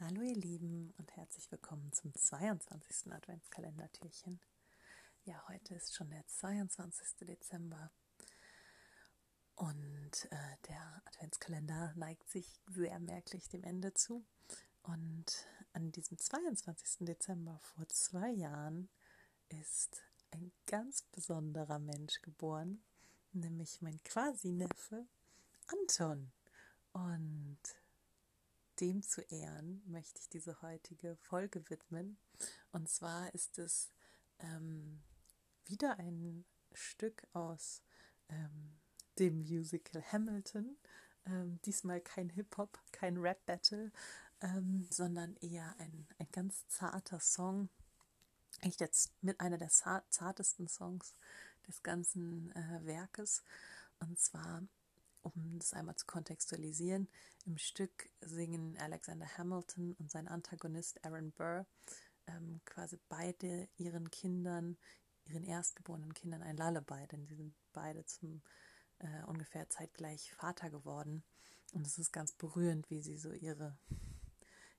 Hallo ihr Lieben und herzlich willkommen zum 22. Adventskalendertürchen. Ja, heute ist schon der 22. Dezember und äh, der Adventskalender neigt sich sehr merklich dem Ende zu. Und an diesem 22. Dezember vor zwei Jahren ist ein ganz besonderer Mensch geboren, nämlich mein Quasi-Neffe Anton. Und dem zu ehren möchte ich diese heutige Folge widmen. Und zwar ist es ähm, wieder ein Stück aus ähm, dem Musical Hamilton. Ähm, diesmal kein Hip-Hop, kein Rap-Battle, ähm, sondern eher ein, ein ganz zarter Song. Echt jetzt mit einer der zartesten Songs des ganzen äh, Werkes. Und zwar um das einmal zu kontextualisieren, im Stück singen Alexander Hamilton und sein Antagonist Aaron Burr ähm, quasi beide ihren Kindern, ihren erstgeborenen Kindern ein Lullaby, denn sie sind beide zum äh, ungefähr zeitgleich Vater geworden. Und es ist ganz berührend, wie sie so ihre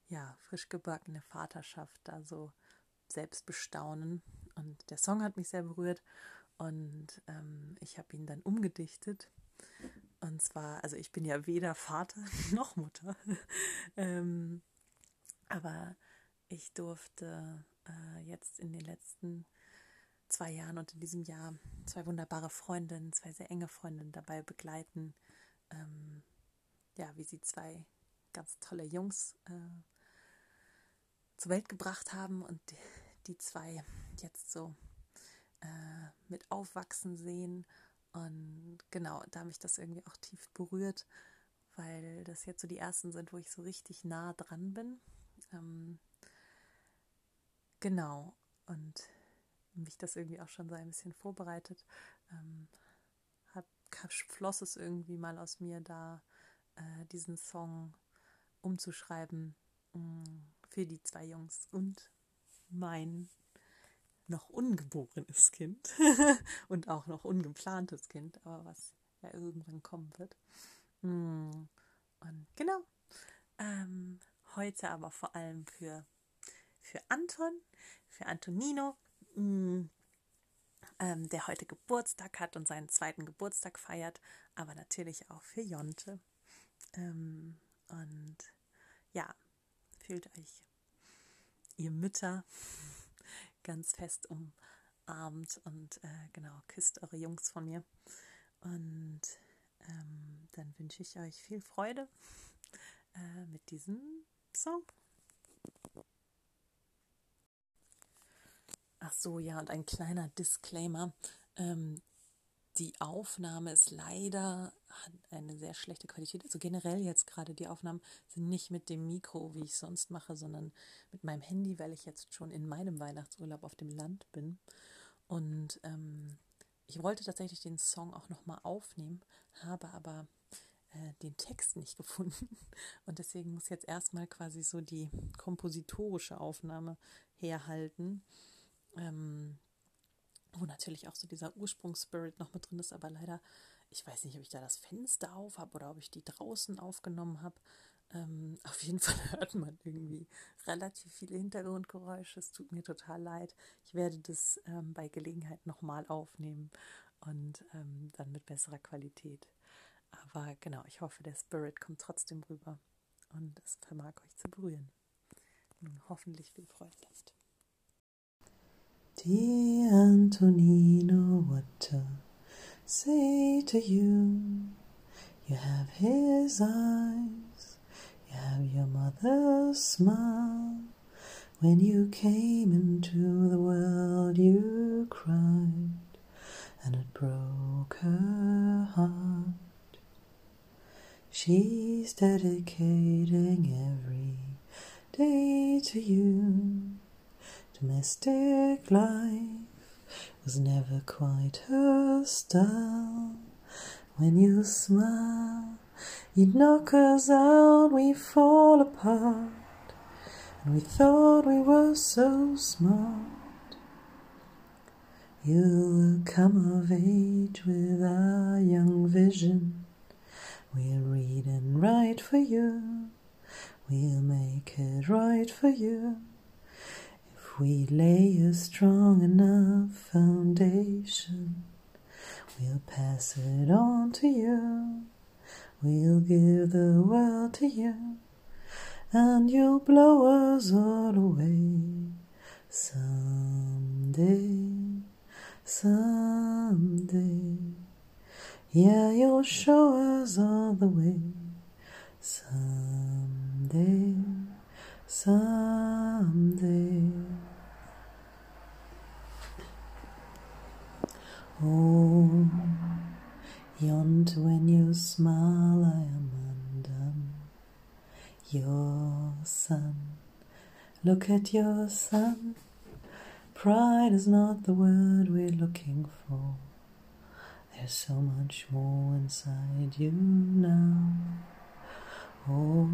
ja, frisch gebackene Vaterschaft da so selbst bestaunen. Und der Song hat mich sehr berührt und ähm, ich habe ihn dann umgedichtet und zwar, also ich bin ja weder Vater noch Mutter. ähm, aber ich durfte äh, jetzt in den letzten zwei Jahren und in diesem Jahr zwei wunderbare Freundinnen, zwei sehr enge Freundinnen dabei begleiten, ähm, ja, wie sie zwei ganz tolle Jungs äh, zur Welt gebracht haben und die, die zwei jetzt so äh, mit aufwachsen sehen und genau, da mich das irgendwie auch tief berührt, weil das jetzt so die ersten sind, wo ich so richtig nah dran bin. Ähm, genau, und mich das irgendwie auch schon so ein bisschen vorbereitet. Ähm, hab, floss es irgendwie mal aus mir da, äh, diesen Song umzuschreiben mh, mm, für die zwei Jungs und mein noch ungeborenes Kind und auch noch ungeplantes Kind, aber was ja irgendwann kommen wird. Mm. Und genau, ähm, heute aber vor allem für, für Anton, für Antonino, mm, ähm, der heute Geburtstag hat und seinen zweiten Geburtstag feiert, aber natürlich auch für Jonte. Ähm, und ja, fühlt euch ihr Mütter ganz fest umarmt und äh, genau, küsst eure Jungs von mir. Und ähm, dann wünsche ich euch viel Freude äh, mit diesem Song. Ach so, ja, und ein kleiner Disclaimer. Ähm, die Aufnahme ist leider hat eine sehr schlechte Qualität. Also generell jetzt gerade die Aufnahmen sind nicht mit dem Mikro, wie ich sonst mache, sondern mit meinem Handy, weil ich jetzt schon in meinem Weihnachtsurlaub auf dem Land bin. Und ähm, ich wollte tatsächlich den Song auch nochmal aufnehmen, habe aber äh, den Text nicht gefunden. Und deswegen muss jetzt erstmal quasi so die kompositorische Aufnahme herhalten. Ähm, wo natürlich auch so dieser Ursprungsspirit noch mit drin ist, aber leider, ich weiß nicht, ob ich da das Fenster auf habe oder ob ich die draußen aufgenommen habe. Ähm, auf jeden Fall hört man irgendwie relativ viele Hintergrundgeräusche. Es tut mir total leid. Ich werde das ähm, bei Gelegenheit nochmal aufnehmen und ähm, dann mit besserer Qualität. Aber genau, ich hoffe, der Spirit kommt trotzdem rüber und es vermag euch zu berühren. Nun hoffentlich viel Freude damit. Dear Antonino, what to say to you? You have his eyes, you have your mother's smile. When you came into the world, you cried, and it broke her heart. She's dedicating every day to you Domestic life was never quite her style. When you smile, you'd knock us out, we fall apart. And we thought we were so smart. You'll come of age with our young vision. We'll read and write for you. we'll make it right for you. We lay a strong enough foundation, we'll pass it on to you. We'll give the world to you, and you'll blow us all away someday, someday. Yeah, you'll show us all the way someday, someday. Oh, yonder when you smile, I am undone. Your son, look at your son. Pride is not the word we're looking for. There's so much more inside you now. Oh,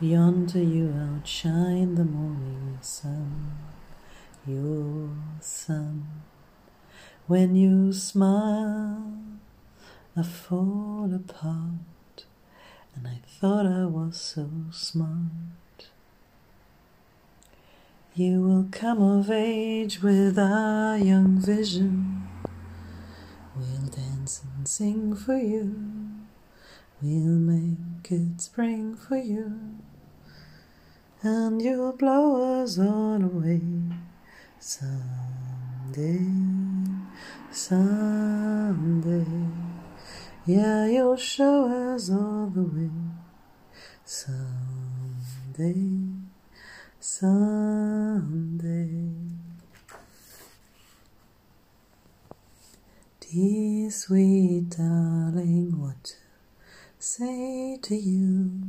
yonder you outshine the morning sun. Your sun. When you smile, I fall apart, and I thought I was so smart. You will come of age with our young vision. We'll dance and sing for you. We'll make it spring for you. And you'll blow us all away someday, someday. Yeah, you'll show us all the way someday, someday. Dear sweet darling, what to say to you?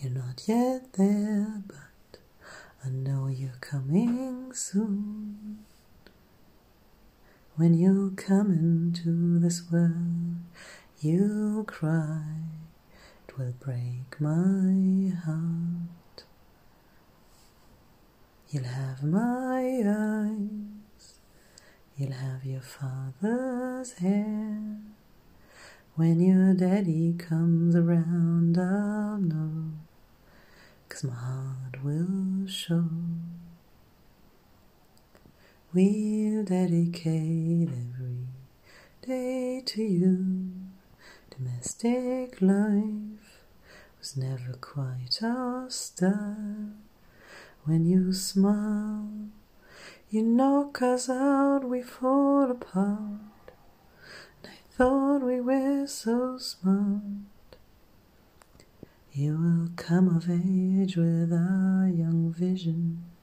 You're not yet there, but I know you're coming soon. When you come into this world, you'll cry. It will break my heart. You'll have my eyes. You'll have your father's hair. When your daddy comes around, I'll know. Cause my heart will show. We'll dedicate every day to you. Domestic life was never quite our style. When you smile, you knock us out, we fall apart. And I thought we were so smart. You will come of age with our young vision.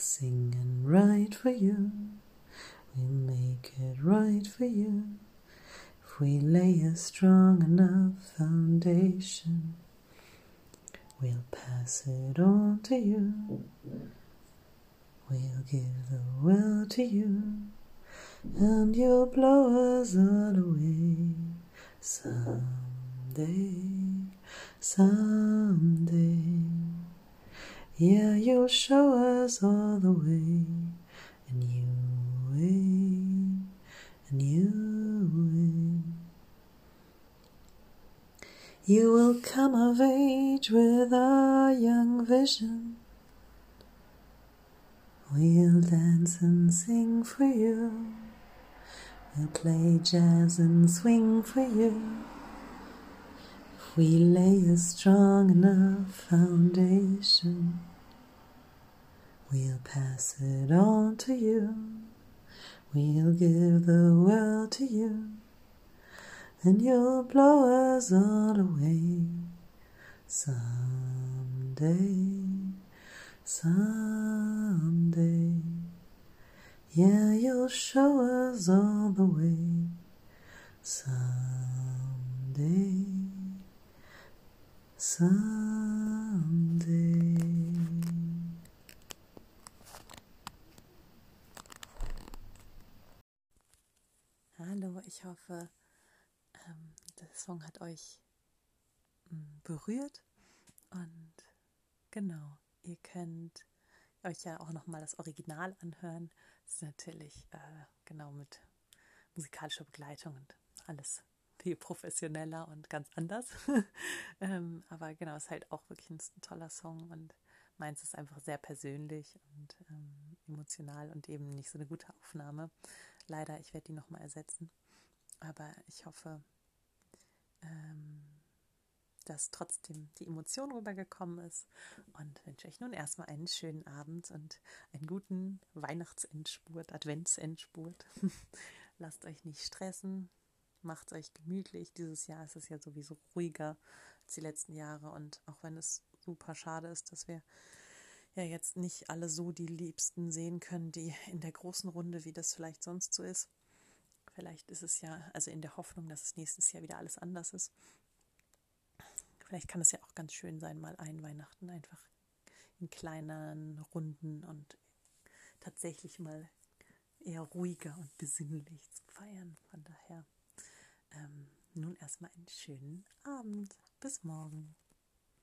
Sing and write for you. We'll make it right for you. If we lay a strong enough foundation, we'll pass it on to you. We'll give the world to you, and you'll blow us all away someday, someday. Yeah, you'll show us all the way, a new way, a new way. You will come of age with a young vision. We'll dance and sing for you. We'll play jazz and swing for you. We lay a strong enough foundation, we'll pass it on to you. We'll give the world to you, and you'll blow us all away someday, someday. Yeah, you'll show us all the way someday, someday. Hallo, ich hoffe, ähm, der Song hat euch ähm, berührt und genau, ihr könnt euch ja auch nochmal das Original anhören. Das ist natürlich äh, genau mit musikalischer Begleitung und alles viel professioneller und ganz anders. ähm, aber genau, ist halt auch wirklich ein, ein, toller Song und meins ist einfach sehr persönlich und ähm, emotional und eben nicht so eine gute Aufnahme. Leider, ich werde die nochmal ersetzen. Aber ich hoffe, ähm, dass trotzdem die Emotion rübergekommen ist und wünsche euch nun erstmal einen schönen Abend und einen guten Weihnachtsendspurt, Adventsendspurt. Lasst euch nicht stressen, macht euch gemütlich. Dieses Jahr ist es ja sowieso ruhiger als die letzten Jahre und auch wenn es super schade ist, dass wir ja jetzt nicht alle so die Liebsten sehen können, die in der großen Runde, wie das vielleicht sonst so ist. Vielleicht ist es ja, also in der Hoffnung, dass es nächstes Jahr wieder alles anders ist, Vielleicht kann es ja auch ganz schön sein, mal ein Weihnachten einfach in kleinen Runden und tatsächlich mal eher ruhiger und besinnlich zu feiern. Von daher ähm, nun erstmal einen schönen Abend. Bis morgen.